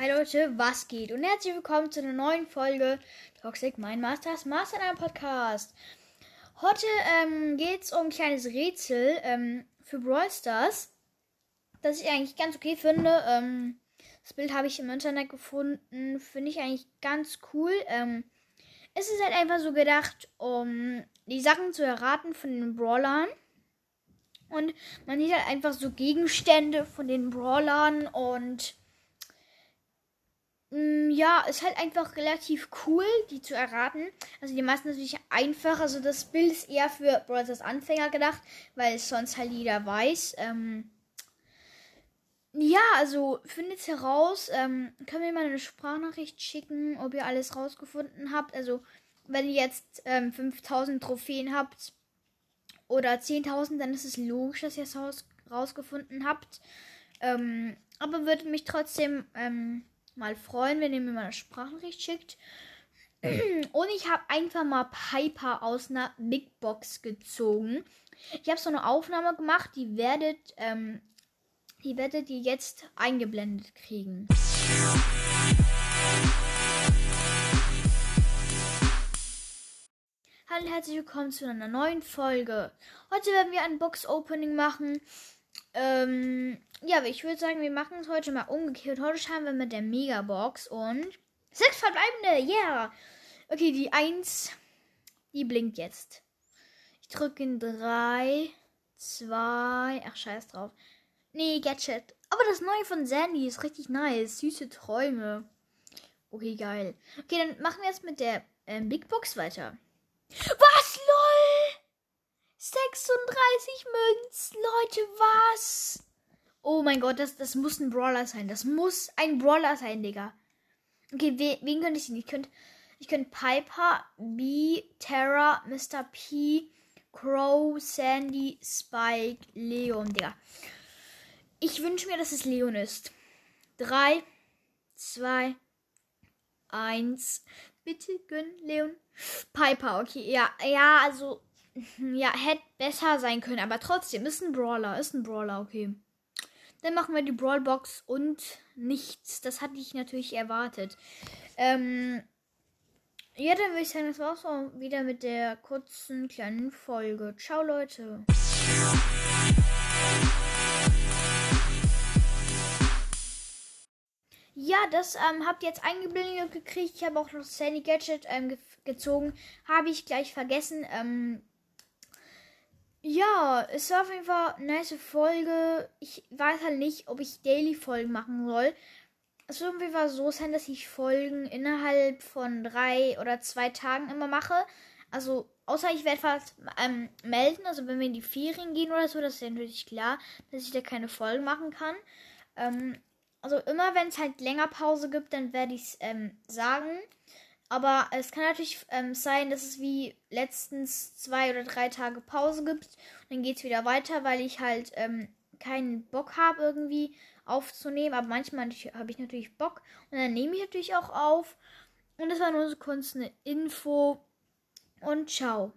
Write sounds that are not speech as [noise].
Hi Leute, was geht? Und herzlich willkommen zu einer neuen Folge Toxic Mind Masters Master Podcast. Heute ähm, geht es um ein kleines Rätsel ähm, für Brawl Stars, das ich eigentlich ganz okay finde. Ähm, das Bild habe ich im Internet gefunden, finde ich eigentlich ganz cool. Ähm, es ist halt einfach so gedacht, um die Sachen zu erraten von den Brawlern. Und man sieht halt einfach so Gegenstände von den Brawlern und ja, ist halt einfach relativ cool, die zu erraten. Also die meisten natürlich einfach. Also das Bild ist eher für Brothers Anfänger gedacht, weil es sonst halt jeder weiß. Ähm ja, also findet heraus. Ähm, können wir mal eine Sprachnachricht schicken, ob ihr alles rausgefunden habt. Also wenn ihr jetzt ähm, 5000 Trophäen habt oder 10.000, dann ist es logisch, dass ihr es raus rausgefunden habt. Ähm, aber würde mich trotzdem ähm, mal freuen, wenn ihr mir mal eine Sprachnachricht schickt. Und ich habe einfach mal Piper aus einer Big Box gezogen. Ich habe so eine Aufnahme gemacht, die werdet, ähm, die werdet ihr jetzt eingeblendet kriegen. Hallo und herzlich willkommen zu einer neuen Folge. Heute werden wir ein Box-Opening machen. Ähm, ja, ich würde sagen, wir machen es heute mal umgekehrt. Heute schauen wir mit der Megabox und sechs verbleibende. Yeah. Okay, die 1, die blinkt jetzt. Ich drücke in 3, 2, ach scheiß drauf. Nee, Gadget. Aber das neue von Sandy ist richtig nice. Süße Träume. Okay, geil. Okay, dann machen wir jetzt mit der ähm, Big Box weiter. Was, lol? 36 Münzen, Leute, was? Oh mein Gott, das, das muss ein Brawler sein. Das muss ein Brawler sein, Digga. Okay, we, wen könnte ich sehen? Ich könnte ich könnt Piper, B, Terra, Mr. P, Crow, Sandy, Spike, Leon, Digga. Ich wünsche mir, dass es Leon ist. 3, 2, 1. Bitte gönn, Leon. Piper, okay, ja, ja, also, [laughs] ja, hätte besser sein können, aber trotzdem, ist ein Brawler, ist ein Brawler, okay. Dann machen wir die Brawlbox und nichts. Das hatte ich natürlich erwartet. Ähm, ja, dann würde ich sagen, das war's auch wieder mit der kurzen kleinen Folge. Ciao, Leute. Ja, das ähm, habt ihr jetzt eingeblendet gekriegt. Ich habe auch noch Sandy Gadget ähm, ge gezogen. Habe ich gleich vergessen. Ähm, ja, es war auf jeden Fall eine nice Folge. Ich weiß halt nicht, ob ich Daily-Folgen machen soll. Es wird auf jeden Fall so sein, dass ich Folgen innerhalb von drei oder zwei Tagen immer mache. Also, außer ich werde fast ähm, melden, also wenn wir in die Ferien gehen oder so, das ist ja natürlich klar, dass ich da keine Folgen machen kann. Ähm, also immer wenn es halt länger Pause gibt, dann werde ich es ähm, sagen. Aber es kann natürlich ähm, sein, dass es wie letztens zwei oder drei Tage Pause gibt. Und dann geht es wieder weiter, weil ich halt ähm, keinen Bock habe, irgendwie aufzunehmen. Aber manchmal habe ich natürlich Bock. Und dann nehme ich natürlich auch auf. Und das war nur so kurz eine Info. Und ciao.